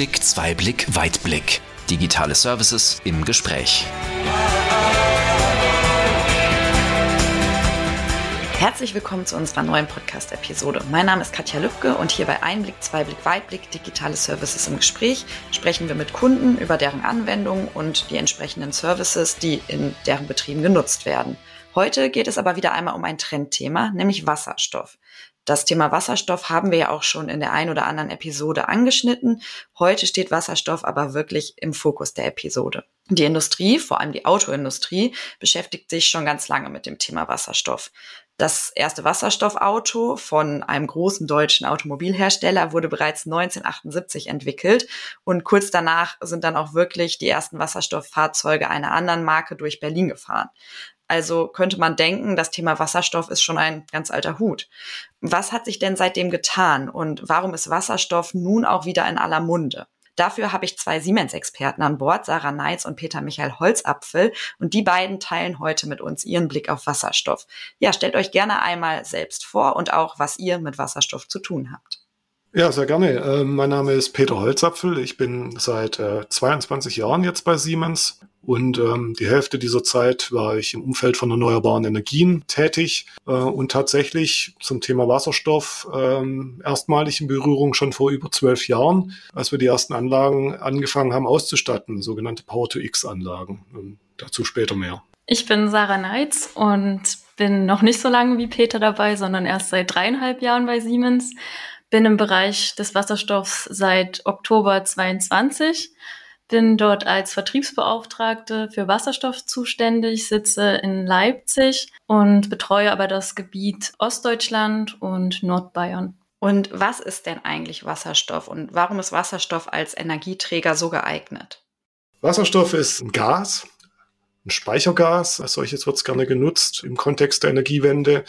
Einblick, Zweiblick, Weitblick. Digitale Services im Gespräch. Herzlich willkommen zu unserer neuen Podcast-Episode. Mein Name ist Katja Lübke und hier bei Einblick, Zweiblick, Weitblick Digitale Services im Gespräch sprechen wir mit Kunden über deren Anwendungen und die entsprechenden Services, die in deren Betrieben genutzt werden. Heute geht es aber wieder einmal um ein Trendthema, nämlich Wasserstoff. Das Thema Wasserstoff haben wir ja auch schon in der ein oder anderen Episode angeschnitten. Heute steht Wasserstoff aber wirklich im Fokus der Episode. Die Industrie, vor allem die Autoindustrie, beschäftigt sich schon ganz lange mit dem Thema Wasserstoff. Das erste Wasserstoffauto von einem großen deutschen Automobilhersteller wurde bereits 1978 entwickelt und kurz danach sind dann auch wirklich die ersten Wasserstofffahrzeuge einer anderen Marke durch Berlin gefahren. Also könnte man denken, das Thema Wasserstoff ist schon ein ganz alter Hut. Was hat sich denn seitdem getan und warum ist Wasserstoff nun auch wieder in aller Munde? Dafür habe ich zwei Siemens-Experten an Bord, Sarah Neitz und Peter Michael Holzapfel. Und die beiden teilen heute mit uns ihren Blick auf Wasserstoff. Ja, stellt euch gerne einmal selbst vor und auch, was ihr mit Wasserstoff zu tun habt. Ja, sehr gerne. Äh, mein Name ist Peter Holzapfel. Ich bin seit äh, 22 Jahren jetzt bei Siemens und ähm, die Hälfte dieser Zeit war ich im Umfeld von erneuerbaren Energien tätig äh, und tatsächlich zum Thema Wasserstoff ähm, erstmalig in Berührung schon vor über zwölf Jahren, als wir die ersten Anlagen angefangen haben auszustatten, sogenannte Power-to-X-Anlagen. Ähm, dazu später mehr. Ich bin Sarah Neitz und bin noch nicht so lange wie Peter dabei, sondern erst seit dreieinhalb Jahren bei Siemens. Bin im Bereich des Wasserstoffs seit Oktober 22 bin dort als Vertriebsbeauftragte für Wasserstoff zuständig, sitze in Leipzig und betreue aber das Gebiet Ostdeutschland und Nordbayern. Und was ist denn eigentlich Wasserstoff und warum ist Wasserstoff als Energieträger so geeignet? Wasserstoff ist ein Gas, ein Speichergas. Als solches wird es gerne genutzt im Kontext der Energiewende.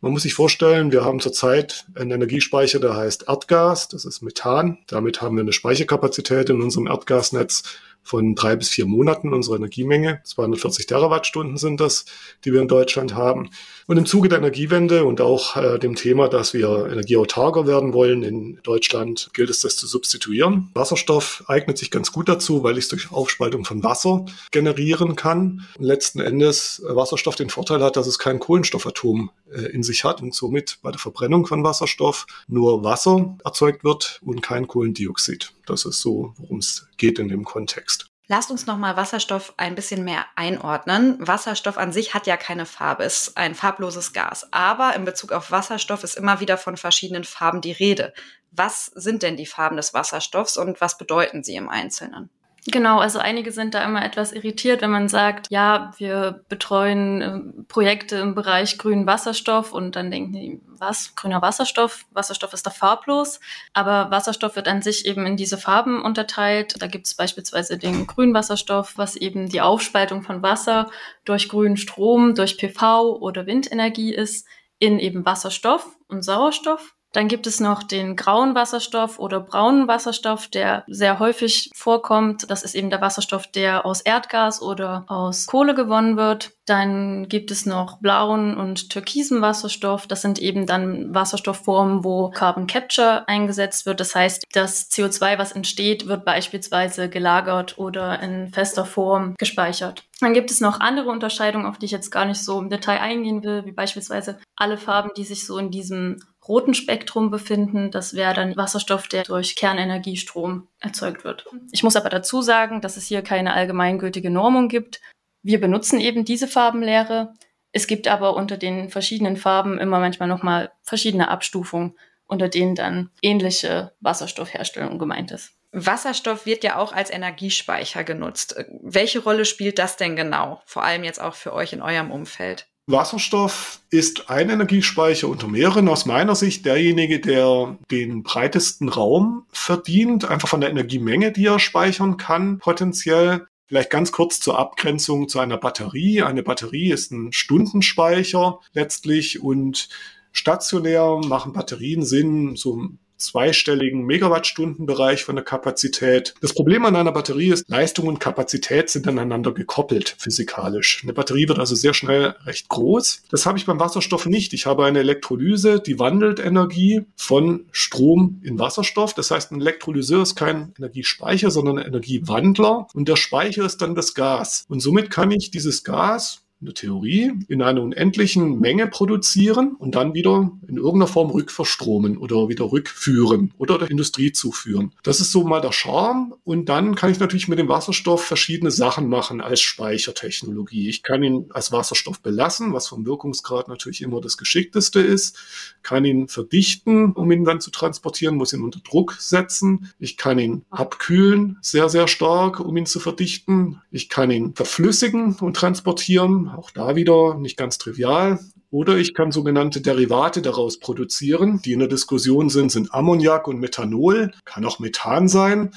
Man muss sich vorstellen, wir haben zurzeit einen Energiespeicher, der heißt Erdgas, das ist Methan. Damit haben wir eine Speicherkapazität in unserem Erdgasnetz von drei bis vier Monaten unsere Energiemenge. 240 Terawattstunden sind das, die wir in Deutschland haben. Und im Zuge der Energiewende und auch äh, dem Thema, dass wir energieautarker werden wollen in Deutschland, gilt es, das zu substituieren. Wasserstoff eignet sich ganz gut dazu, weil ich es durch Aufspaltung von Wasser generieren kann. Und letzten Endes äh, Wasserstoff den Vorteil hat, dass es kein Kohlenstoffatom äh, in sich hat und somit bei der Verbrennung von Wasserstoff nur Wasser erzeugt wird und kein Kohlendioxid. Das ist so, worum es geht in dem Kontext. Lasst uns nochmal Wasserstoff ein bisschen mehr einordnen. Wasserstoff an sich hat ja keine Farbe, ist ein farbloses Gas. Aber in Bezug auf Wasserstoff ist immer wieder von verschiedenen Farben die Rede. Was sind denn die Farben des Wasserstoffs und was bedeuten sie im Einzelnen? Genau, also einige sind da immer etwas irritiert, wenn man sagt, ja, wir betreuen äh, Projekte im Bereich grünen Wasserstoff und dann denken die, was, grüner Wasserstoff? Wasserstoff ist doch farblos, aber Wasserstoff wird an sich eben in diese Farben unterteilt. Da gibt es beispielsweise den grünen Wasserstoff, was eben die Aufspaltung von Wasser durch grünen Strom, durch PV oder Windenergie ist, in eben Wasserstoff und Sauerstoff. Dann gibt es noch den grauen Wasserstoff oder braunen Wasserstoff, der sehr häufig vorkommt. Das ist eben der Wasserstoff, der aus Erdgas oder aus Kohle gewonnen wird. Dann gibt es noch blauen und türkisen Wasserstoff. Das sind eben dann Wasserstoffformen, wo Carbon Capture eingesetzt wird. Das heißt, das CO2, was entsteht, wird beispielsweise gelagert oder in fester Form gespeichert. Dann gibt es noch andere Unterscheidungen, auf die ich jetzt gar nicht so im Detail eingehen will, wie beispielsweise alle Farben, die sich so in diesem roten Spektrum befinden. Das wäre dann Wasserstoff, der durch Kernenergiestrom erzeugt wird. Ich muss aber dazu sagen, dass es hier keine allgemeingültige Normung gibt. Wir benutzen eben diese Farbenlehre. Es gibt aber unter den verschiedenen Farben immer manchmal nochmal verschiedene Abstufungen, unter denen dann ähnliche Wasserstoffherstellung gemeint ist. Wasserstoff wird ja auch als Energiespeicher genutzt. Welche Rolle spielt das denn genau? Vor allem jetzt auch für euch in eurem Umfeld. Wasserstoff ist ein Energiespeicher unter mehreren. Aus meiner Sicht derjenige, der den breitesten Raum verdient, einfach von der Energiemenge, die er speichern kann, potenziell. Vielleicht ganz kurz zur Abgrenzung zu einer Batterie. Eine Batterie ist ein Stundenspeicher letztlich und stationär machen Batterien Sinn, so zweistelligen Megawattstundenbereich von der Kapazität. Das Problem an einer Batterie ist, Leistung und Kapazität sind aneinander gekoppelt physikalisch. Eine Batterie wird also sehr schnell recht groß. Das habe ich beim Wasserstoff nicht. Ich habe eine Elektrolyse, die wandelt Energie von Strom in Wasserstoff. Das heißt, ein Elektrolyseur ist kein Energiespeicher, sondern ein Energiewandler und der Speicher ist dann das Gas. Und somit kann ich dieses Gas in der Theorie in einer unendlichen Menge produzieren und dann wieder in irgendeiner Form rückverstromen oder wieder rückführen oder der Industrie zuführen. Das ist so mal der Charme und dann kann ich natürlich mit dem Wasserstoff verschiedene Sachen machen als Speichertechnologie. Ich kann ihn als Wasserstoff belassen, was vom Wirkungsgrad natürlich immer das geschickteste ist, kann ihn verdichten, um ihn dann zu transportieren, muss ihn unter Druck setzen. Ich kann ihn abkühlen, sehr, sehr stark, um ihn zu verdichten. Ich kann ihn verflüssigen und transportieren auch da wieder nicht ganz trivial. Oder ich kann sogenannte Derivate daraus produzieren, die in der Diskussion sind, sind Ammoniak und Methanol, kann auch Methan sein,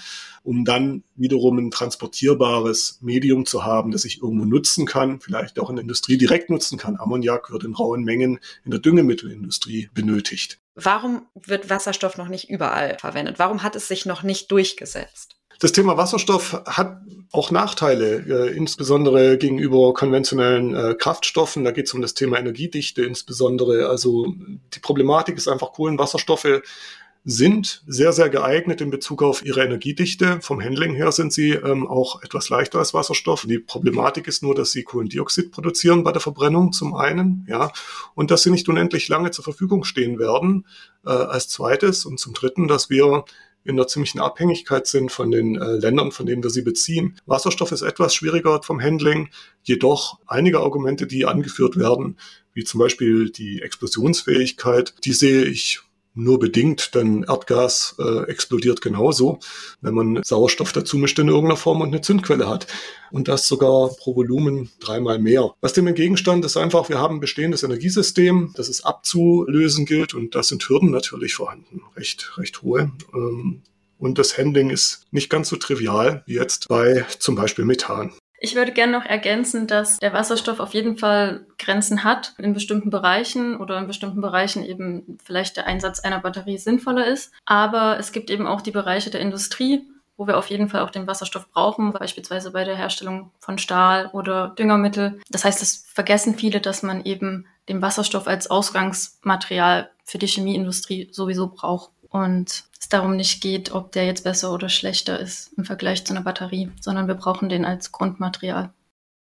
um dann wiederum ein transportierbares Medium zu haben, das ich irgendwo nutzen kann, vielleicht auch in der Industrie direkt nutzen kann. Ammoniak wird in rauen Mengen in der Düngemittelindustrie benötigt. Warum wird Wasserstoff noch nicht überall verwendet? Warum hat es sich noch nicht durchgesetzt? Das Thema Wasserstoff hat auch Nachteile, äh, insbesondere gegenüber konventionellen äh, Kraftstoffen. Da geht es um das Thema Energiedichte insbesondere. Also die Problematik ist einfach, Kohlenwasserstoffe sind sehr, sehr geeignet in Bezug auf ihre Energiedichte. Vom Handling her sind sie ähm, auch etwas leichter als Wasserstoff. Die Problematik ist nur, dass sie Kohlendioxid produzieren bei der Verbrennung zum einen, ja, und dass sie nicht unendlich lange zur Verfügung stehen werden äh, als zweites und zum dritten, dass wir in einer ziemlichen Abhängigkeit sind von den äh, Ländern, von denen wir sie beziehen. Wasserstoff ist etwas schwieriger vom Handling, jedoch einige Argumente, die angeführt werden, wie zum Beispiel die Explosionsfähigkeit, die sehe ich nur bedingt, denn Erdgas äh, explodiert genauso, wenn man Sauerstoff dazu mischt in irgendeiner Form und eine Zündquelle hat. Und das sogar pro Volumen dreimal mehr. Was dem entgegenstand, ist einfach, wir haben ein bestehendes Energiesystem, das es abzulösen gilt und da sind Hürden natürlich vorhanden, recht, recht hohe. Ähm, und das Handling ist nicht ganz so trivial wie jetzt bei zum Beispiel Methan. Ich würde gerne noch ergänzen, dass der Wasserstoff auf jeden Fall Grenzen hat in bestimmten Bereichen oder in bestimmten Bereichen eben vielleicht der Einsatz einer Batterie sinnvoller ist. Aber es gibt eben auch die Bereiche der Industrie, wo wir auf jeden Fall auch den Wasserstoff brauchen, beispielsweise bei der Herstellung von Stahl oder Düngermittel. Das heißt, es vergessen viele, dass man eben den Wasserstoff als Ausgangsmaterial für die Chemieindustrie sowieso braucht. Und es darum nicht geht, ob der jetzt besser oder schlechter ist im Vergleich zu einer Batterie, sondern wir brauchen den als Grundmaterial.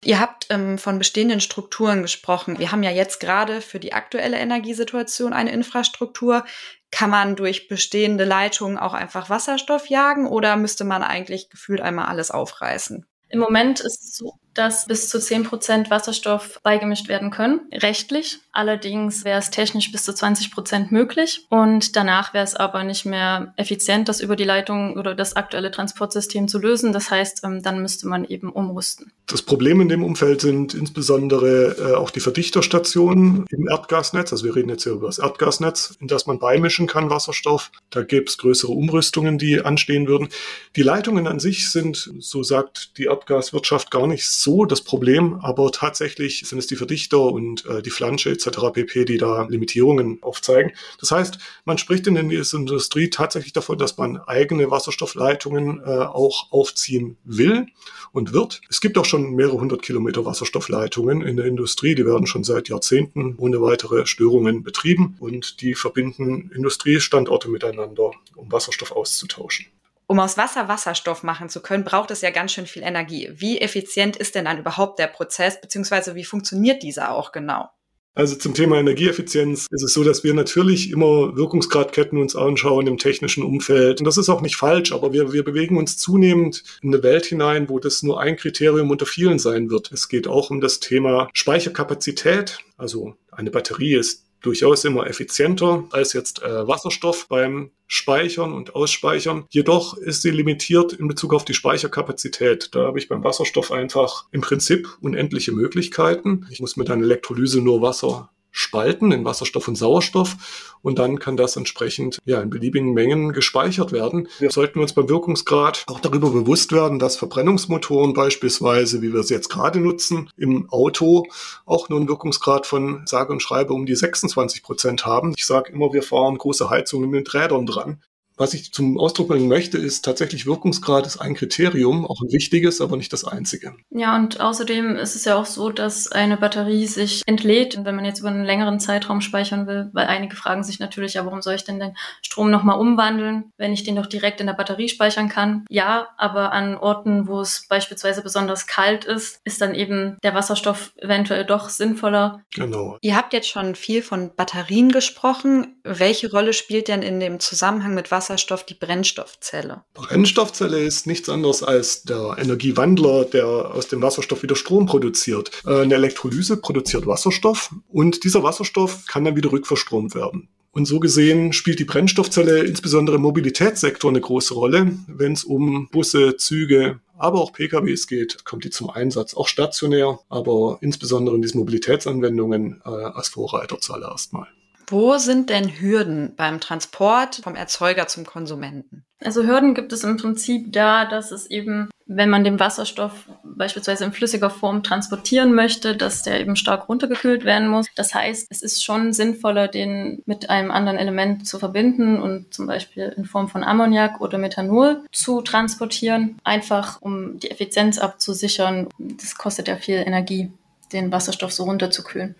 Ihr habt ähm, von bestehenden Strukturen gesprochen. Wir haben ja jetzt gerade für die aktuelle Energiesituation eine Infrastruktur. Kann man durch bestehende Leitungen auch einfach Wasserstoff jagen oder müsste man eigentlich gefühlt einmal alles aufreißen? Im Moment ist es so, dass bis zu 10 Prozent Wasserstoff beigemischt werden können, rechtlich. Allerdings wäre es technisch bis zu 20 Prozent möglich und danach wäre es aber nicht mehr effizient, das über die Leitung oder das aktuelle Transportsystem zu lösen. Das heißt, ähm, dann müsste man eben umrüsten. Das Problem in dem Umfeld sind insbesondere äh, auch die Verdichterstationen im Erdgasnetz. Also wir reden jetzt hier über das Erdgasnetz, in das man beimischen kann Wasserstoff. Da gäbe es größere Umrüstungen, die anstehen würden. Die Leitungen an sich sind, so sagt die Erdgaswirtschaft, gar nicht so das Problem, aber tatsächlich sind es die Verdichter und äh, die Flansche etc. pp, die da Limitierungen aufzeigen. Das heißt, man spricht in der Industrie tatsächlich davon, dass man eigene Wasserstoffleitungen äh, auch aufziehen will und wird. Es gibt auch schon mehrere hundert Kilometer Wasserstoffleitungen in der Industrie, die werden schon seit Jahrzehnten ohne weitere Störungen betrieben und die verbinden Industriestandorte miteinander, um Wasserstoff auszutauschen. Um aus Wasser Wasserstoff machen zu können, braucht es ja ganz schön viel Energie. Wie effizient ist denn dann überhaupt der Prozess, beziehungsweise wie funktioniert dieser auch genau? Also zum Thema Energieeffizienz ist es so, dass wir natürlich immer Wirkungsgradketten uns anschauen im technischen Umfeld. Und das ist auch nicht falsch, aber wir, wir bewegen uns zunehmend in eine Welt hinein, wo das nur ein Kriterium unter vielen sein wird. Es geht auch um das Thema Speicherkapazität. Also eine Batterie ist durchaus immer effizienter als jetzt äh, Wasserstoff beim Speichern und Ausspeichern. Jedoch ist sie limitiert in Bezug auf die Speicherkapazität. Da habe ich beim Wasserstoff einfach im Prinzip unendliche Möglichkeiten. Ich muss mit einer Elektrolyse nur Wasser spalten in Wasserstoff und Sauerstoff und dann kann das entsprechend ja in beliebigen Mengen gespeichert werden. Wir sollten uns beim Wirkungsgrad auch darüber bewusst werden, dass Verbrennungsmotoren beispielsweise, wie wir sie jetzt gerade nutzen, im Auto auch nur einen Wirkungsgrad von sage und schreibe um die 26 Prozent haben. Ich sage immer, wir fahren große Heizungen mit Rädern dran. Was ich zum Ausdruck bringen möchte, ist tatsächlich Wirkungsgrad ist ein Kriterium, auch ein wichtiges, aber nicht das einzige. Ja, und außerdem ist es ja auch so, dass eine Batterie sich entlädt, wenn man jetzt über einen längeren Zeitraum speichern will, weil einige fragen sich natürlich, ja, warum soll ich denn den Strom nochmal umwandeln, wenn ich den doch direkt in der Batterie speichern kann? Ja, aber an Orten, wo es beispielsweise besonders kalt ist, ist dann eben der Wasserstoff eventuell doch sinnvoller. Genau. Ihr habt jetzt schon viel von Batterien gesprochen. Welche Rolle spielt denn in dem Zusammenhang mit Wasserstoff Wasserstoff die Brennstoffzelle. Brennstoffzelle ist nichts anderes als der Energiewandler, der aus dem Wasserstoff wieder Strom produziert. Eine Elektrolyse produziert Wasserstoff und dieser Wasserstoff kann dann wieder rückverstromt werden. Und so gesehen spielt die Brennstoffzelle insbesondere im Mobilitätssektor eine große Rolle. Wenn es um Busse, Züge, aber auch PKWs geht, kommt die zum Einsatz, auch stationär, aber insbesondere in diesen Mobilitätsanwendungen äh, als Vorreiter zuallererst mal. Wo sind denn Hürden beim Transport vom Erzeuger zum Konsumenten? Also Hürden gibt es im Prinzip da, dass es eben, wenn man den Wasserstoff beispielsweise in flüssiger Form transportieren möchte, dass der eben stark runtergekühlt werden muss. Das heißt, es ist schon sinnvoller, den mit einem anderen Element zu verbinden und zum Beispiel in Form von Ammoniak oder Methanol zu transportieren, einfach um die Effizienz abzusichern. Das kostet ja viel Energie, den Wasserstoff so runterzukühlen.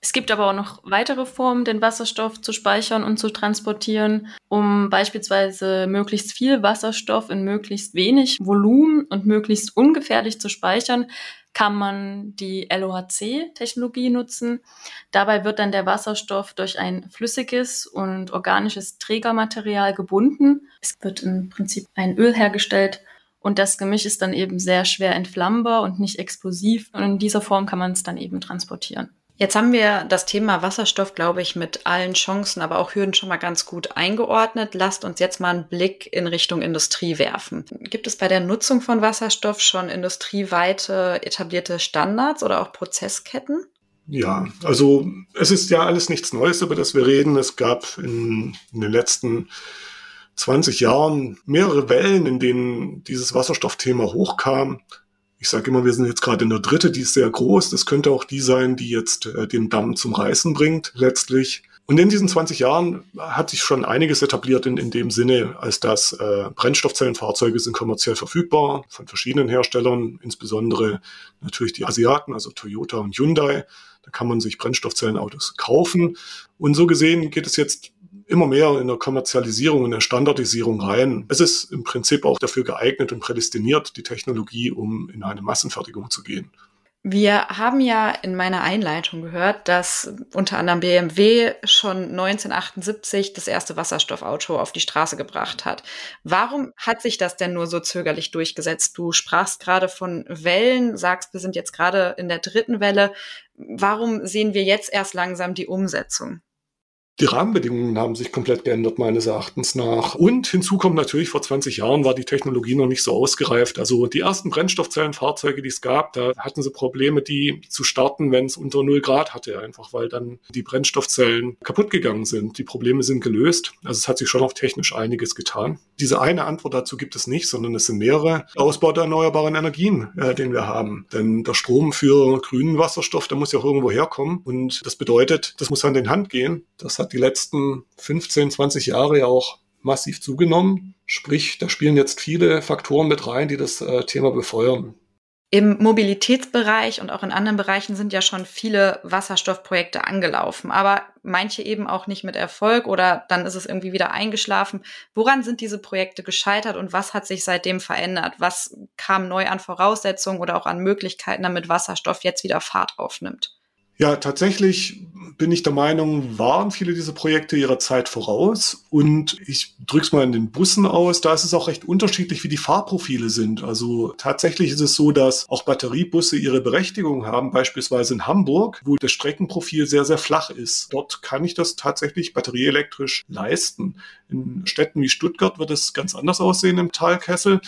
Es gibt aber auch noch weitere Formen, den Wasserstoff zu speichern und zu transportieren, um beispielsweise möglichst viel Wasserstoff in möglichst wenig Volumen und möglichst ungefährlich zu speichern, kann man die LOHC-Technologie nutzen. Dabei wird dann der Wasserstoff durch ein flüssiges und organisches Trägermaterial gebunden. Es wird im Prinzip ein Öl hergestellt und das Gemisch ist dann eben sehr schwer entflammbar und nicht explosiv. Und in dieser Form kann man es dann eben transportieren. Jetzt haben wir das Thema Wasserstoff, glaube ich, mit allen Chancen, aber auch Hürden schon mal ganz gut eingeordnet. Lasst uns jetzt mal einen Blick in Richtung Industrie werfen. Gibt es bei der Nutzung von Wasserstoff schon industrieweite etablierte Standards oder auch Prozessketten? Ja, also es ist ja alles nichts Neues, über das wir reden. Es gab in, in den letzten 20 Jahren mehrere Wellen, in denen dieses Wasserstoffthema hochkam ich sage immer, wir sind jetzt gerade in der dritte, die ist sehr groß. Das könnte auch die sein, die jetzt äh, den Damm zum Reißen bringt, letztlich. Und in diesen 20 Jahren hat sich schon einiges etabliert in, in dem Sinne, als dass äh, Brennstoffzellenfahrzeuge sind kommerziell verfügbar von verschiedenen Herstellern, insbesondere natürlich die Asiaten, also Toyota und Hyundai. Da kann man sich Brennstoffzellenautos kaufen. Und so gesehen geht es jetzt immer mehr in der Kommerzialisierung, in der Standardisierung rein. Es ist im Prinzip auch dafür geeignet und prädestiniert, die Technologie, um in eine Massenfertigung zu gehen. Wir haben ja in meiner Einleitung gehört, dass unter anderem BMW schon 1978 das erste Wasserstoffauto auf die Straße gebracht hat. Warum hat sich das denn nur so zögerlich durchgesetzt? Du sprachst gerade von Wellen, sagst, wir sind jetzt gerade in der dritten Welle. Warum sehen wir jetzt erst langsam die Umsetzung? Die Rahmenbedingungen haben sich komplett geändert, meines Erachtens nach. Und hinzu kommt natürlich, vor 20 Jahren war die Technologie noch nicht so ausgereift. Also die ersten Brennstoffzellenfahrzeuge, die es gab, da hatten sie Probleme, die zu starten, wenn es unter 0 Grad hatte, einfach weil dann die Brennstoffzellen kaputt gegangen sind. Die Probleme sind gelöst. Also es hat sich schon auch technisch einiges getan. Diese eine Antwort dazu gibt es nicht, sondern es sind mehrere. Ausbau der erneuerbaren Energien, äh, den wir haben. Denn der Strom für grünen Wasserstoff, der muss ja auch irgendwo herkommen. Und das bedeutet, das muss Hand in Hand gehen. Das hat hat die letzten 15, 20 Jahre ja auch massiv zugenommen. Sprich, da spielen jetzt viele Faktoren mit rein, die das äh, Thema befeuern. Im Mobilitätsbereich und auch in anderen Bereichen sind ja schon viele Wasserstoffprojekte angelaufen, aber manche eben auch nicht mit Erfolg oder dann ist es irgendwie wieder eingeschlafen. Woran sind diese Projekte gescheitert und was hat sich seitdem verändert? Was kam neu an Voraussetzungen oder auch an Möglichkeiten, damit Wasserstoff jetzt wieder Fahrt aufnimmt? Ja, tatsächlich bin ich der Meinung, waren viele dieser Projekte ihrer Zeit voraus. Und ich drück's mal in den Bussen aus. Da ist es auch recht unterschiedlich, wie die Fahrprofile sind. Also tatsächlich ist es so, dass auch Batteriebusse ihre Berechtigung haben, beispielsweise in Hamburg, wo das Streckenprofil sehr, sehr flach ist. Dort kann ich das tatsächlich batterieelektrisch leisten. In Städten wie Stuttgart wird es ganz anders aussehen im Talkessel.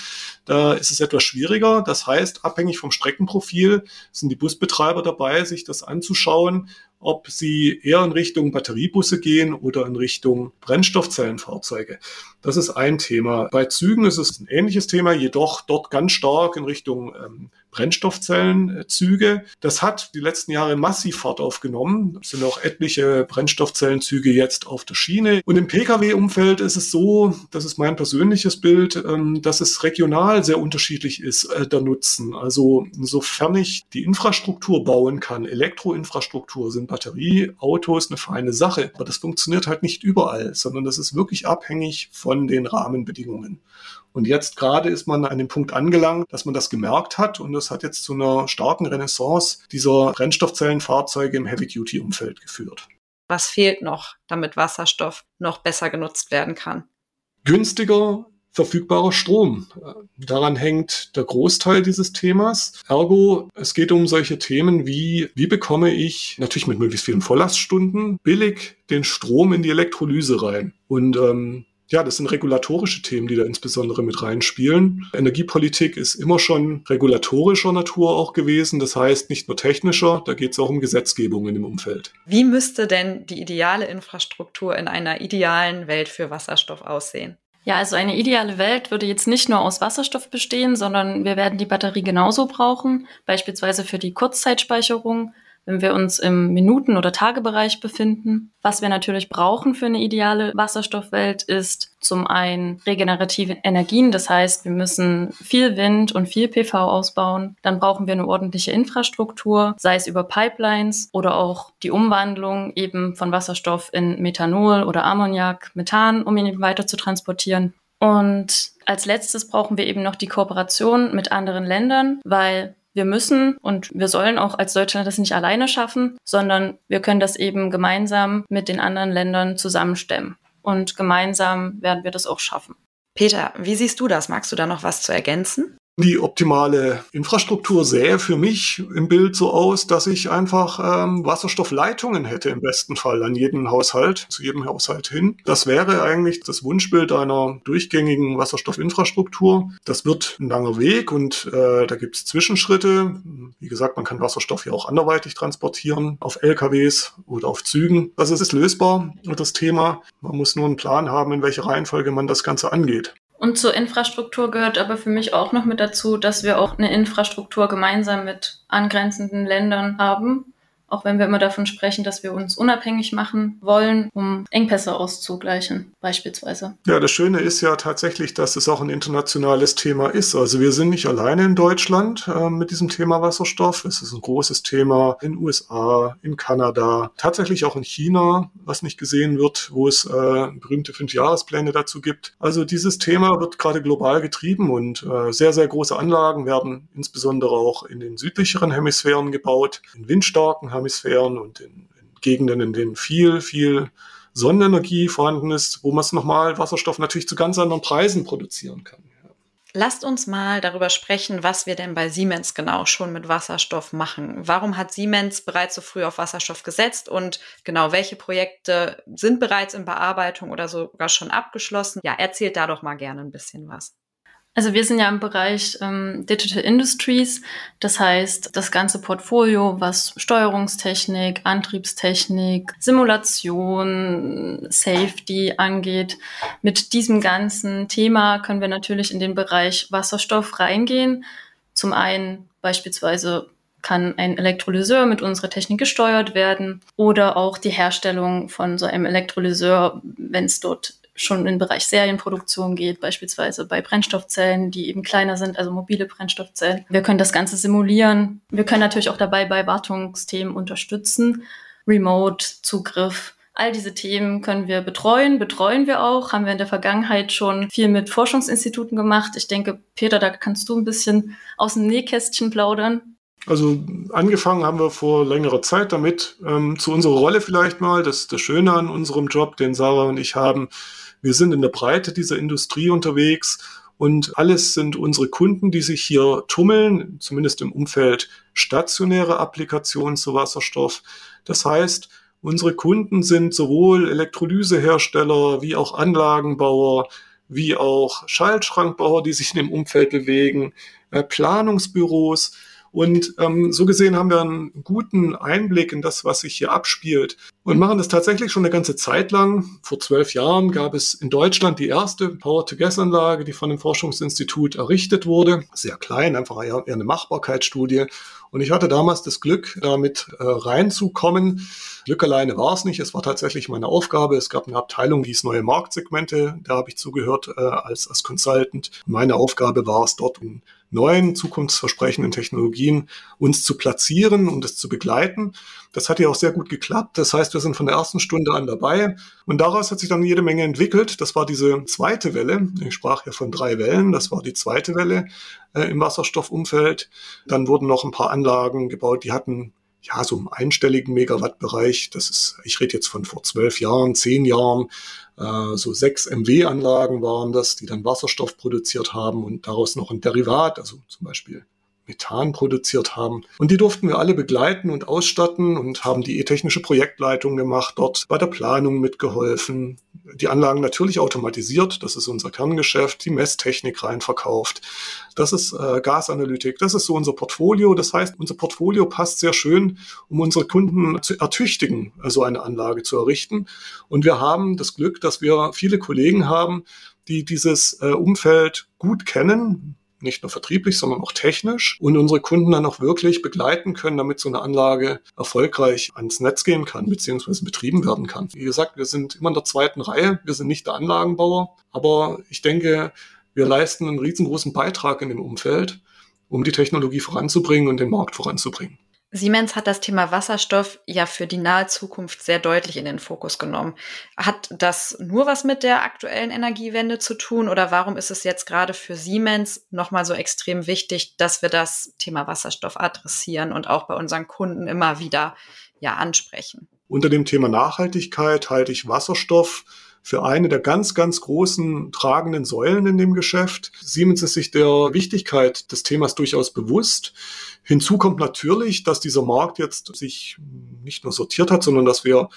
Da ist es etwas schwieriger. Das heißt, abhängig vom Streckenprofil sind die Busbetreiber dabei, sich das anzuschauen umschauen ob sie eher in Richtung Batteriebusse gehen oder in Richtung Brennstoffzellenfahrzeuge. Das ist ein Thema. Bei Zügen ist es ein ähnliches Thema, jedoch dort ganz stark in Richtung ähm, Brennstoffzellenzüge. Das hat die letzten Jahre massiv Fahrt aufgenommen. Es sind auch etliche Brennstoffzellenzüge jetzt auf der Schiene. Und im Pkw-Umfeld ist es so, das ist mein persönliches Bild, ähm, dass es regional sehr unterschiedlich ist, äh, der Nutzen. Also sofern ich die Infrastruktur bauen kann, Elektroinfrastruktur, sind Batterieautos eine feine Sache. Aber das funktioniert halt nicht überall, sondern das ist wirklich abhängig von den Rahmenbedingungen. Und jetzt gerade ist man an dem Punkt angelangt, dass man das gemerkt hat und das hat jetzt zu einer starken Renaissance dieser Brennstoffzellenfahrzeuge im Heavy-Duty-Umfeld geführt. Was fehlt noch, damit Wasserstoff noch besser genutzt werden kann? Günstiger verfügbarer Strom. Daran hängt der Großteil dieses Themas. Ergo, es geht um solche Themen wie, wie bekomme ich natürlich mit möglichst vielen Volllaststunden billig den Strom in die Elektrolyse rein. Und ähm, ja, das sind regulatorische Themen, die da insbesondere mit reinspielen. Energiepolitik ist immer schon regulatorischer Natur auch gewesen, das heißt nicht nur technischer, da geht es auch um Gesetzgebung in dem Umfeld. Wie müsste denn die ideale Infrastruktur in einer idealen Welt für Wasserstoff aussehen? Ja, also eine ideale Welt würde jetzt nicht nur aus Wasserstoff bestehen, sondern wir werden die Batterie genauso brauchen, beispielsweise für die Kurzzeitspeicherung, wenn wir uns im Minuten- oder Tagebereich befinden. Was wir natürlich brauchen für eine ideale Wasserstoffwelt ist zum einen regenerative Energien, das heißt, wir müssen viel Wind und viel PV ausbauen. Dann brauchen wir eine ordentliche Infrastruktur, sei es über Pipelines oder auch die Umwandlung eben von Wasserstoff in Methanol oder Ammoniak, Methan, um ihn weiter zu transportieren. Und als letztes brauchen wir eben noch die Kooperation mit anderen Ländern, weil wir müssen und wir sollen auch als Deutschland das nicht alleine schaffen, sondern wir können das eben gemeinsam mit den anderen Ländern zusammenstemmen. Und gemeinsam werden wir das auch schaffen. Peter, wie siehst du das? Magst du da noch was zu ergänzen? Die optimale Infrastruktur sähe für mich im Bild so aus, dass ich einfach ähm, Wasserstoffleitungen hätte im besten Fall an jeden Haushalt, zu jedem Haushalt hin. Das wäre eigentlich das Wunschbild einer durchgängigen Wasserstoffinfrastruktur. Das wird ein langer Weg und äh, da gibt es Zwischenschritte. Wie gesagt, man kann Wasserstoff ja auch anderweitig transportieren, auf LKWs oder auf Zügen. Das ist lösbar, das Thema. Man muss nur einen Plan haben, in welcher Reihenfolge man das Ganze angeht. Und zur Infrastruktur gehört aber für mich auch noch mit dazu, dass wir auch eine Infrastruktur gemeinsam mit angrenzenden Ländern haben auch wenn wir immer davon sprechen, dass wir uns unabhängig machen wollen, um Engpässe auszugleichen, beispielsweise. Ja, das Schöne ist ja tatsächlich, dass es auch ein internationales Thema ist. Also wir sind nicht alleine in Deutschland äh, mit diesem Thema Wasserstoff. Es ist ein großes Thema in USA, in Kanada, tatsächlich auch in China, was nicht gesehen wird, wo es äh, berühmte Fünfjahrespläne dazu gibt. Also dieses Thema wird gerade global getrieben und äh, sehr, sehr große Anlagen werden insbesondere auch in den südlicheren Hemisphären gebaut, in windstarken Hemisphären und in, in Gegenden, in denen viel, viel Sonnenenergie vorhanden ist, wo man es nochmal Wasserstoff natürlich zu ganz anderen Preisen produzieren kann. Lasst uns mal darüber sprechen, was wir denn bei Siemens genau schon mit Wasserstoff machen. Warum hat Siemens bereits so früh auf Wasserstoff gesetzt und genau welche Projekte sind bereits in Bearbeitung oder sogar schon abgeschlossen? Ja, erzählt da doch mal gerne ein bisschen was. Also wir sind ja im Bereich ähm, Digital Industries, das heißt das ganze Portfolio, was Steuerungstechnik, Antriebstechnik, Simulation, Safety angeht. Mit diesem ganzen Thema können wir natürlich in den Bereich Wasserstoff reingehen. Zum einen beispielsweise kann ein Elektrolyseur mit unserer Technik gesteuert werden oder auch die Herstellung von so einem Elektrolyseur, wenn es dort schon im Bereich Serienproduktion geht, beispielsweise bei Brennstoffzellen, die eben kleiner sind, also mobile Brennstoffzellen. Wir können das Ganze simulieren. Wir können natürlich auch dabei bei Wartungsthemen unterstützen. Remote-Zugriff. All diese Themen können wir betreuen, betreuen wir auch, haben wir in der Vergangenheit schon viel mit Forschungsinstituten gemacht. Ich denke, Peter, da kannst du ein bisschen aus dem Nähkästchen plaudern. Also angefangen haben wir vor längerer Zeit damit. Ähm, zu unserer Rolle vielleicht mal, das ist das Schöne an unserem Job, den Sarah und ich haben. Wir sind in der Breite dieser Industrie unterwegs und alles sind unsere Kunden, die sich hier tummeln, zumindest im Umfeld stationäre Applikationen zu Wasserstoff. Das heißt, unsere Kunden sind sowohl Elektrolysehersteller wie auch Anlagenbauer, wie auch Schaltschrankbauer, die sich in dem Umfeld bewegen, äh, Planungsbüros Und ähm, so gesehen haben wir einen guten Einblick in das, was sich hier abspielt und machen das tatsächlich schon eine ganze Zeit lang. Vor zwölf Jahren gab es in Deutschland die erste Power-to-Gas-Anlage, die von dem Forschungsinstitut errichtet wurde. Sehr klein, einfach eher eine Machbarkeitsstudie. Und ich hatte damals das Glück, damit äh, reinzukommen. Glück alleine war es nicht. Es war tatsächlich meine Aufgabe. Es gab eine Abteilung, die hieß neue Marktsegmente. Da habe ich zugehört äh, als, als Consultant. Meine Aufgabe war es, dort einen neuen, zukunftsversprechenden Technologien uns zu platzieren und es zu begleiten. Das hat ja auch sehr gut geklappt. Das heißt, wir sind von der ersten Stunde an dabei. Und daraus hat sich dann jede Menge entwickelt. Das war diese zweite Welle. Ich sprach ja von drei Wellen. Das war die zweite Welle äh, im Wasserstoffumfeld. Dann wurden noch ein paar Anlagen gebaut, die hatten ja, so im einstelligen Megawattbereich. Das ist, ich rede jetzt von vor zwölf Jahren, zehn Jahren, äh, so sechs MW-Anlagen waren das, die dann Wasserstoff produziert haben und daraus noch ein Derivat, also zum Beispiel Methan produziert haben. Und die durften wir alle begleiten und ausstatten und haben die e-technische Projektleitung gemacht, dort bei der Planung mitgeholfen, die Anlagen natürlich automatisiert, das ist unser Kerngeschäft, die Messtechnik rein verkauft. Das ist äh, Gasanalytik, das ist so unser Portfolio. Das heißt, unser Portfolio passt sehr schön, um unsere Kunden zu ertüchtigen, so eine Anlage zu errichten. Und wir haben das Glück, dass wir viele Kollegen haben, die dieses äh, Umfeld gut kennen, nicht nur vertrieblich, sondern auch technisch und unsere Kunden dann auch wirklich begleiten können, damit so eine Anlage erfolgreich ans Netz gehen kann, beziehungsweise betrieben werden kann. Wie gesagt, wir sind immer in der zweiten Reihe, wir sind nicht der Anlagenbauer, aber ich denke, wir leisten einen riesengroßen Beitrag in dem Umfeld, um die Technologie voranzubringen und den Markt voranzubringen. Siemens hat das Thema Wasserstoff ja für die nahe Zukunft sehr deutlich in den Fokus genommen. Hat das nur was mit der aktuellen Energiewende zu tun oder warum ist es jetzt gerade für Siemens nochmal so extrem wichtig, dass wir das Thema Wasserstoff adressieren und auch bei unseren Kunden immer wieder ja ansprechen? Unter dem Thema Nachhaltigkeit halte ich Wasserstoff für eine der ganz, ganz großen tragenden Säulen in dem Geschäft. Siemens ist sich der Wichtigkeit des Themas durchaus bewusst. Hinzu kommt natürlich, dass dieser Markt jetzt sich nicht nur sortiert hat, sondern dass wir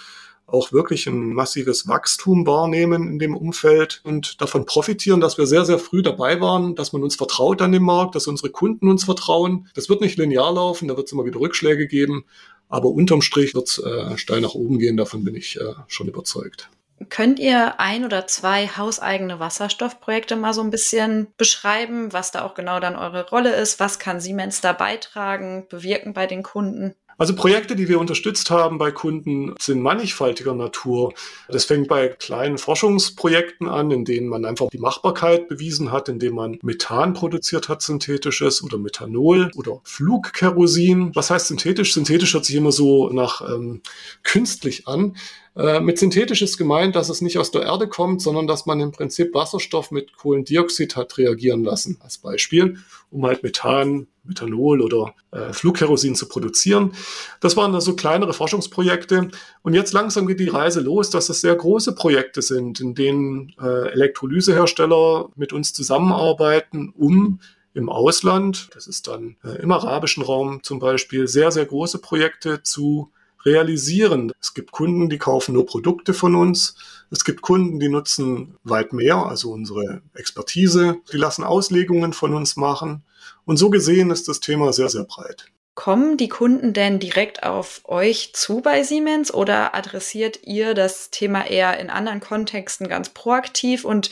auch wirklich ein massives Wachstum wahrnehmen in dem Umfeld und davon profitieren, dass wir sehr, sehr früh dabei waren, dass man uns vertraut an dem Markt, dass unsere Kunden uns vertrauen. Das wird nicht linear laufen, da wird es immer wieder Rückschläge geben, aber unterm Strich wird es äh, steil nach oben gehen, davon bin ich äh, schon überzeugt. Könnt ihr ein oder zwei hauseigene Wasserstoffprojekte mal so ein bisschen beschreiben, was da auch genau dann eure Rolle ist? Was kann Siemens da beitragen, bewirken bei den Kunden? Also Projekte, die wir unterstützt haben bei Kunden, sind mannigfaltiger Natur. Das fängt bei kleinen Forschungsprojekten an, in denen man einfach die Machbarkeit bewiesen hat, indem man Methan produziert hat, synthetisches oder Methanol oder Flugkerosin. Was heißt synthetisch? Synthetisch hört sich immer so nach ähm, künstlich an. Äh, mit synthetisch ist gemeint, dass es nicht aus der Erde kommt, sondern dass man im Prinzip Wasserstoff mit Kohlendioxid hat reagieren lassen, als Beispiel, um halt Methan, Methanol oder äh, Flugkerosin zu produzieren. Das waren also kleinere Forschungsprojekte. Und jetzt langsam geht die Reise los, dass es sehr große Projekte sind, in denen äh, Elektrolysehersteller mit uns zusammenarbeiten, um im Ausland, das ist dann äh, im arabischen Raum zum Beispiel, sehr, sehr große Projekte zu realisieren. Es gibt Kunden, die kaufen nur Produkte von uns. Es gibt Kunden, die nutzen weit mehr, also unsere Expertise. Die lassen Auslegungen von uns machen. Und so gesehen ist das Thema sehr, sehr breit. Kommen die Kunden denn direkt auf euch zu bei Siemens oder adressiert ihr das Thema eher in anderen Kontexten ganz proaktiv? Und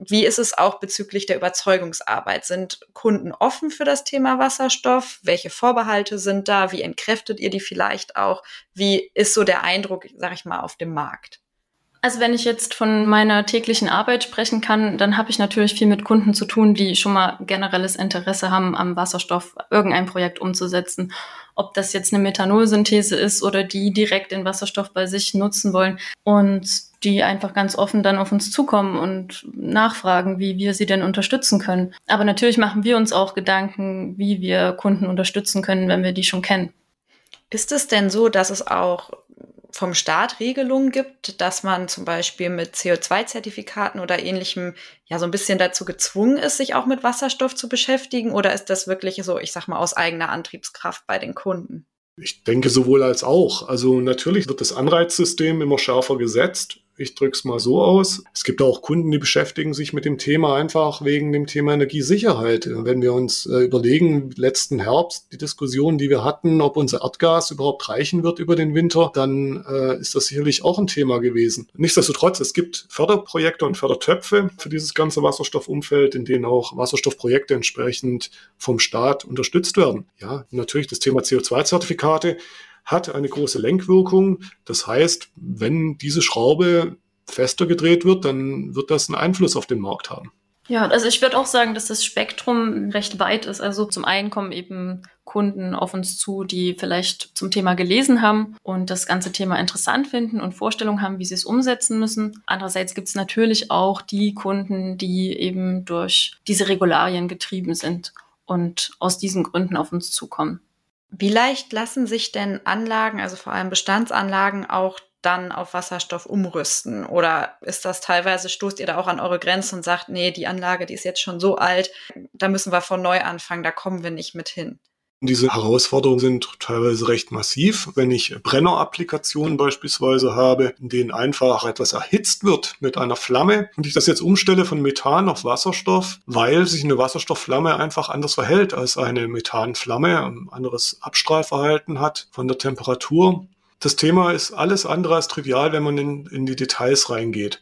wie ist es auch bezüglich der Überzeugungsarbeit? Sind Kunden offen für das Thema Wasserstoff? Welche Vorbehalte sind da? Wie entkräftet ihr die vielleicht auch? Wie ist so der Eindruck, sag ich mal, auf dem Markt? Also wenn ich jetzt von meiner täglichen Arbeit sprechen kann, dann habe ich natürlich viel mit Kunden zu tun, die schon mal generelles Interesse haben, am Wasserstoff irgendein Projekt umzusetzen. Ob das jetzt eine Methanolsynthese ist oder die direkt den Wasserstoff bei sich nutzen wollen und die einfach ganz offen dann auf uns zukommen und nachfragen, wie wir sie denn unterstützen können. Aber natürlich machen wir uns auch Gedanken, wie wir Kunden unterstützen können, wenn wir die schon kennen. Ist es denn so, dass es auch vom Staat Regelungen gibt, dass man zum Beispiel mit CO2-Zertifikaten oder ähnlichem ja so ein bisschen dazu gezwungen ist, sich auch mit Wasserstoff zu beschäftigen? Oder ist das wirklich so, ich sag mal, aus eigener Antriebskraft bei den Kunden? Ich denke sowohl als auch. Also natürlich wird das Anreizsystem immer schärfer gesetzt. Ich drücke es mal so aus. Es gibt auch Kunden, die beschäftigen sich mit dem Thema einfach wegen dem Thema Energiesicherheit. Wenn wir uns äh, überlegen, letzten Herbst, die Diskussion, die wir hatten, ob unser Erdgas überhaupt reichen wird über den Winter, dann äh, ist das sicherlich auch ein Thema gewesen. Nichtsdestotrotz, es gibt Förderprojekte und Fördertöpfe für dieses ganze Wasserstoffumfeld, in denen auch Wasserstoffprojekte entsprechend vom Staat unterstützt werden. Ja, natürlich das Thema CO2-Zertifikate hat eine große Lenkwirkung. Das heißt, wenn diese Schraube fester gedreht wird, dann wird das einen Einfluss auf den Markt haben. Ja, also ich würde auch sagen, dass das Spektrum recht weit ist. Also zum einen kommen eben Kunden auf uns zu, die vielleicht zum Thema gelesen haben und das ganze Thema interessant finden und Vorstellungen haben, wie sie es umsetzen müssen. Andererseits gibt es natürlich auch die Kunden, die eben durch diese Regularien getrieben sind und aus diesen Gründen auf uns zukommen. Wie leicht lassen sich denn Anlagen, also vor allem Bestandsanlagen, auch dann auf Wasserstoff umrüsten? Oder ist das teilweise, stoßt ihr da auch an eure Grenzen und sagt, nee, die Anlage, die ist jetzt schon so alt, da müssen wir von neu anfangen, da kommen wir nicht mit hin? Diese Herausforderungen sind teilweise recht massiv. Wenn ich Brennerapplikationen beispielsweise habe, in denen einfach etwas erhitzt wird mit einer Flamme und ich das jetzt umstelle von Methan auf Wasserstoff, weil sich eine Wasserstoffflamme einfach anders verhält als eine Methanflamme, ein anderes Abstrahlverhalten hat von der Temperatur. Das Thema ist alles andere als trivial, wenn man in, in die Details reingeht.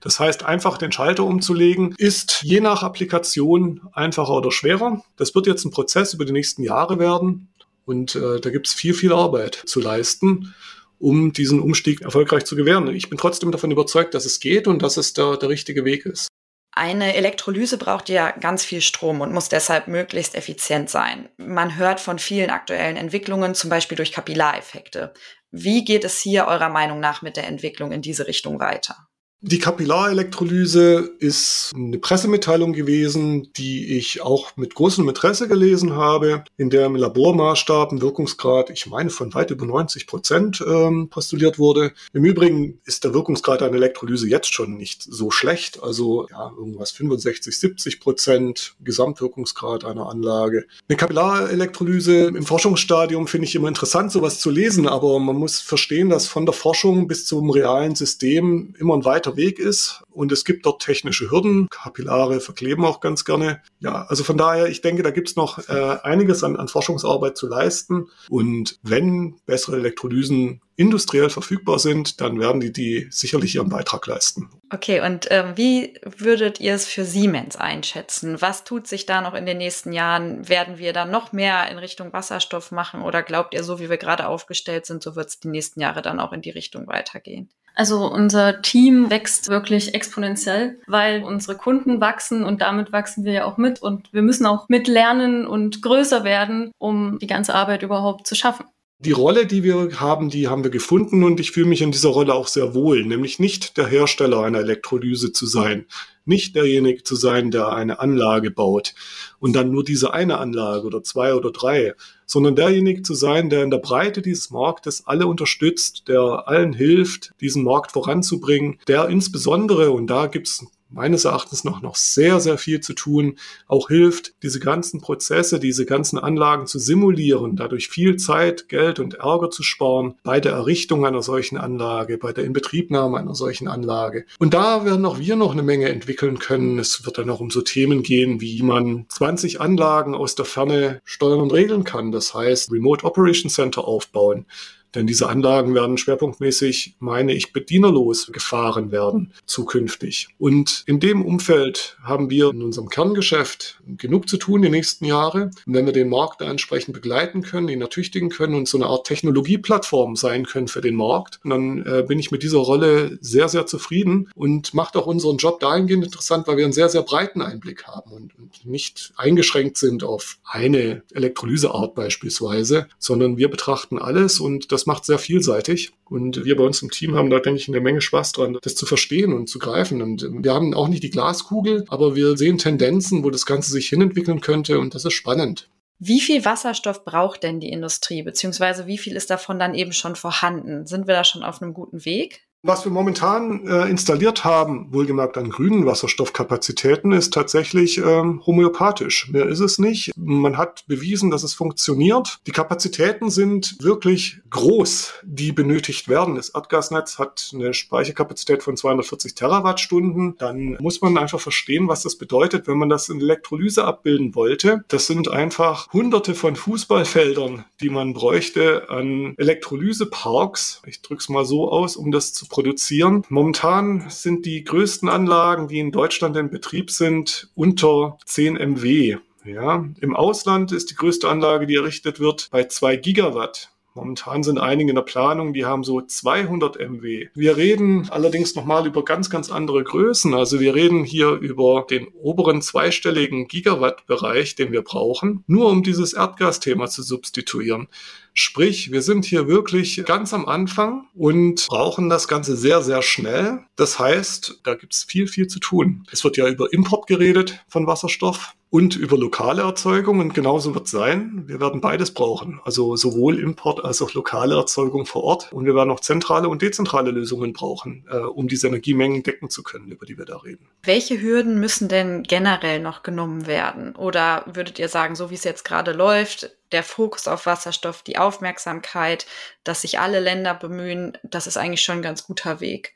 Das heißt, einfach den Schalter umzulegen, ist je nach Applikation einfacher oder schwerer. Das wird jetzt ein Prozess über die nächsten Jahre werden. Und äh, da gibt es viel, viel Arbeit zu leisten, um diesen Umstieg erfolgreich zu gewähren. Ich bin trotzdem davon überzeugt, dass es geht und dass es der, der richtige Weg ist. Eine Elektrolyse braucht ja ganz viel Strom und muss deshalb möglichst effizient sein. Man hört von vielen aktuellen Entwicklungen, zum Beispiel durch Kapillareffekte. Wie geht es hier eurer Meinung nach mit der Entwicklung in diese Richtung weiter? Die Kapillarelektrolyse ist eine Pressemitteilung gewesen, die ich auch mit großem Interesse gelesen habe, in der im Labormaßstab ein Wirkungsgrad, ich meine, von weit über 90 Prozent ähm, postuliert wurde. Im Übrigen ist der Wirkungsgrad einer Elektrolyse jetzt schon nicht so schlecht, also ja, irgendwas 65, 70 Prozent Gesamtwirkungsgrad einer Anlage. Eine Kapillarelektrolyse im Forschungsstadium finde ich immer interessant, sowas zu lesen, aber man muss verstehen, dass von der Forschung bis zum realen System immer ein weiter Weg ist und es gibt dort technische Hürden. Kapillare verkleben auch ganz gerne. Ja, also von daher, ich denke, da gibt es noch äh, einiges an, an Forschungsarbeit zu leisten und wenn bessere Elektrolysen industriell verfügbar sind, dann werden die die sicherlich ihren Beitrag leisten. Okay, und äh, wie würdet ihr es für Siemens einschätzen? Was tut sich da noch in den nächsten Jahren? Werden wir da noch mehr in Richtung Wasserstoff machen oder glaubt ihr, so wie wir gerade aufgestellt sind, so wird es die nächsten Jahre dann auch in die Richtung weitergehen? Also unser Team wächst wirklich exponentiell, weil unsere Kunden wachsen und damit wachsen wir ja auch mit und wir müssen auch mitlernen und größer werden, um die ganze Arbeit überhaupt zu schaffen. Die Rolle, die wir haben, die haben wir gefunden und ich fühle mich in dieser Rolle auch sehr wohl, nämlich nicht der Hersteller einer Elektrolyse zu sein, nicht derjenige zu sein, der eine Anlage baut und dann nur diese eine Anlage oder zwei oder drei, sondern derjenige zu sein, der in der Breite dieses Marktes alle unterstützt, der allen hilft, diesen Markt voranzubringen, der insbesondere, und da gibt's meines Erachtens noch, noch sehr, sehr viel zu tun, auch hilft, diese ganzen Prozesse, diese ganzen Anlagen zu simulieren, dadurch viel Zeit, Geld und Ärger zu sparen bei der Errichtung einer solchen Anlage, bei der Inbetriebnahme einer solchen Anlage. Und da werden auch wir noch eine Menge entwickeln können. Es wird dann auch um so Themen gehen, wie man 20 Anlagen aus der Ferne steuern und regeln kann. Das heißt, Remote Operation Center aufbauen denn diese Anlagen werden schwerpunktmäßig, meine ich, bedienerlos gefahren werden zukünftig. Und in dem Umfeld haben wir in unserem Kerngeschäft genug zu tun die nächsten Jahre. Und wenn wir den Markt da entsprechend begleiten können, ihn ertüchtigen können und so eine Art Technologieplattform sein können für den Markt, dann äh, bin ich mit dieser Rolle sehr, sehr zufrieden und macht auch unseren Job dahingehend interessant, weil wir einen sehr, sehr breiten Einblick haben und, und nicht eingeschränkt sind auf eine Elektrolyseart beispielsweise, sondern wir betrachten alles und das das macht sehr vielseitig. Und wir bei uns im Team haben da, denke ich, eine Menge Spaß dran, das zu verstehen und zu greifen. Und wir haben auch nicht die Glaskugel, aber wir sehen Tendenzen, wo das Ganze sich hinentwickeln könnte. Und das ist spannend. Wie viel Wasserstoff braucht denn die Industrie, beziehungsweise wie viel ist davon dann eben schon vorhanden? Sind wir da schon auf einem guten Weg? Was wir momentan äh, installiert haben, wohlgemerkt an grünen Wasserstoffkapazitäten, ist tatsächlich ähm, homöopathisch. Mehr ist es nicht. Man hat bewiesen, dass es funktioniert. Die Kapazitäten sind wirklich groß, die benötigt werden. Das Erdgasnetz hat eine Speicherkapazität von 240 Terawattstunden. Dann muss man einfach verstehen, was das bedeutet, wenn man das in Elektrolyse abbilden wollte. Das sind einfach hunderte von Fußballfeldern, die man bräuchte an Elektrolyseparks. Ich drücke es mal so aus, um das zu produzieren. Momentan sind die größten Anlagen, die in Deutschland in Betrieb sind, unter 10 MW. Ja, im Ausland ist die größte Anlage, die errichtet wird, bei 2 Gigawatt. Momentan sind einige in der Planung, die haben so 200 MW. Wir reden allerdings nochmal über ganz, ganz andere Größen. Also wir reden hier über den oberen zweistelligen Gigawatt-Bereich, den wir brauchen, nur um dieses Erdgasthema zu substituieren. Sprich, wir sind hier wirklich ganz am Anfang und brauchen das Ganze sehr, sehr schnell. Das heißt, da gibt es viel, viel zu tun. Es wird ja über Import geredet von Wasserstoff und über lokale Erzeugung und genauso wird es sein. Wir werden beides brauchen. Also sowohl Import als auch lokale Erzeugung vor Ort. Und wir werden auch zentrale und dezentrale Lösungen brauchen, äh, um diese Energiemengen decken zu können, über die wir da reden. Welche Hürden müssen denn generell noch genommen werden? Oder würdet ihr sagen, so wie es jetzt gerade läuft, der Fokus auf Wasserstoff, die Aufmerksamkeit, dass sich alle Länder bemühen, das ist eigentlich schon ein ganz guter Weg.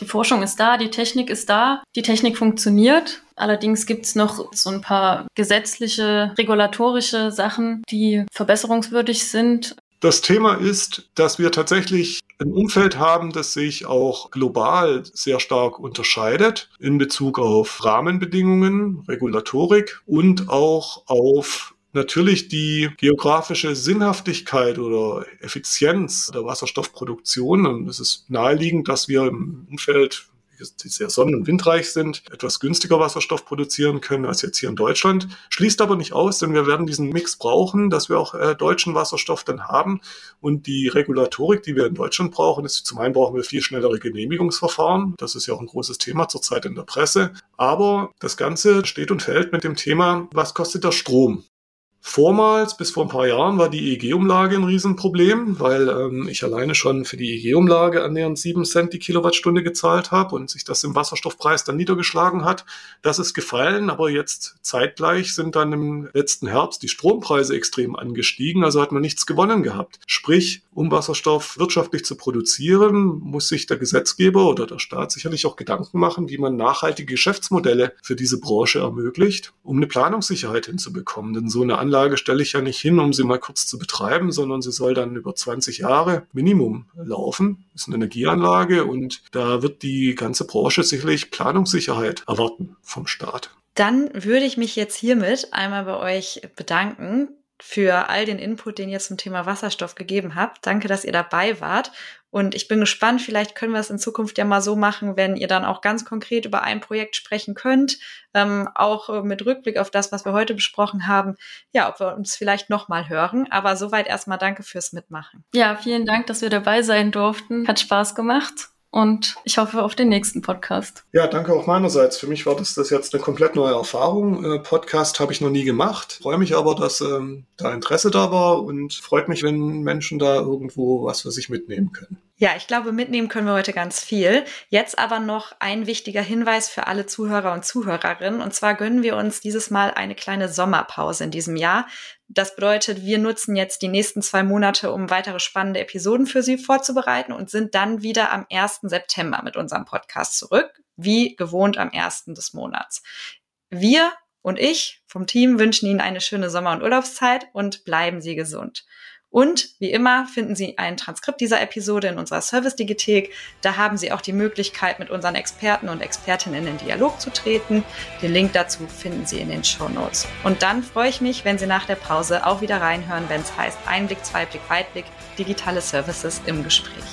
Die Forschung ist da, die Technik ist da, die Technik funktioniert. Allerdings gibt es noch so ein paar gesetzliche, regulatorische Sachen, die verbesserungswürdig sind. Das Thema ist, dass wir tatsächlich ein Umfeld haben, das sich auch global sehr stark unterscheidet in Bezug auf Rahmenbedingungen, Regulatorik und auch auf natürlich die geografische Sinnhaftigkeit oder Effizienz der Wasserstoffproduktion. Und es ist naheliegend, dass wir im Umfeld die sehr sonnen- und windreich sind, etwas günstiger Wasserstoff produzieren können als jetzt hier in Deutschland. Schließt aber nicht aus, denn wir werden diesen Mix brauchen, dass wir auch äh, deutschen Wasserstoff dann haben. Und die Regulatorik, die wir in Deutschland brauchen, ist zum einen brauchen wir viel schnellere Genehmigungsverfahren. Das ist ja auch ein großes Thema zurzeit in der Presse. Aber das Ganze steht und fällt mit dem Thema, was kostet der Strom? Vormals, bis vor ein paar Jahren, war die EEG-Umlage ein Riesenproblem, weil ähm, ich alleine schon für die EEG-Umlage annähernd 7 Cent die Kilowattstunde gezahlt habe und sich das im Wasserstoffpreis dann niedergeschlagen hat. Das ist gefallen, aber jetzt zeitgleich sind dann im letzten Herbst die Strompreise extrem angestiegen, also hat man nichts gewonnen gehabt. Sprich, um Wasserstoff wirtschaftlich zu produzieren, muss sich der Gesetzgeber oder der Staat sicherlich auch Gedanken machen, wie man nachhaltige Geschäftsmodelle für diese Branche ermöglicht, um eine Planungssicherheit hinzubekommen. Denn so eine Anlage stelle ich ja nicht hin, um sie mal kurz zu betreiben, sondern sie soll dann über 20 Jahre Minimum laufen. Das ist eine Energieanlage und da wird die ganze Branche sicherlich Planungssicherheit erwarten vom Staat. Dann würde ich mich jetzt hiermit einmal bei euch bedanken für all den Input, den ihr zum Thema Wasserstoff gegeben habt. Danke, dass ihr dabei wart. Und ich bin gespannt, vielleicht können wir es in Zukunft ja mal so machen, wenn ihr dann auch ganz konkret über ein Projekt sprechen könnt, ähm, auch äh, mit Rückblick auf das, was wir heute besprochen haben. Ja, ob wir uns vielleicht nochmal hören. Aber soweit erstmal danke fürs Mitmachen. Ja, vielen Dank, dass wir dabei sein durften. Hat Spaß gemacht und ich hoffe auf den nächsten Podcast. Ja, danke auch meinerseits. Für mich war das, das jetzt eine komplett neue Erfahrung. Äh, Podcast habe ich noch nie gemacht. Freue mich aber, dass ähm, da Interesse da war und freut mich, wenn Menschen da irgendwo was für sich mitnehmen können. Ja, ich glaube, mitnehmen können wir heute ganz viel. Jetzt aber noch ein wichtiger Hinweis für alle Zuhörer und Zuhörerinnen. Und zwar gönnen wir uns dieses Mal eine kleine Sommerpause in diesem Jahr. Das bedeutet, wir nutzen jetzt die nächsten zwei Monate, um weitere spannende Episoden für Sie vorzubereiten und sind dann wieder am 1. September mit unserem Podcast zurück, wie gewohnt am 1. des Monats. Wir und ich vom Team wünschen Ihnen eine schöne Sommer- und Urlaubszeit und bleiben Sie gesund. Und wie immer finden Sie ein Transkript dieser Episode in unserer Service-Digithek. Da haben Sie auch die Möglichkeit, mit unseren Experten und Expertinnen in Dialog zu treten. Den Link dazu finden Sie in den Show Notes. Und dann freue ich mich, wenn Sie nach der Pause auch wieder reinhören, wenn es heißt Einblick, Zweiblick, Weitblick, digitale Services im Gespräch.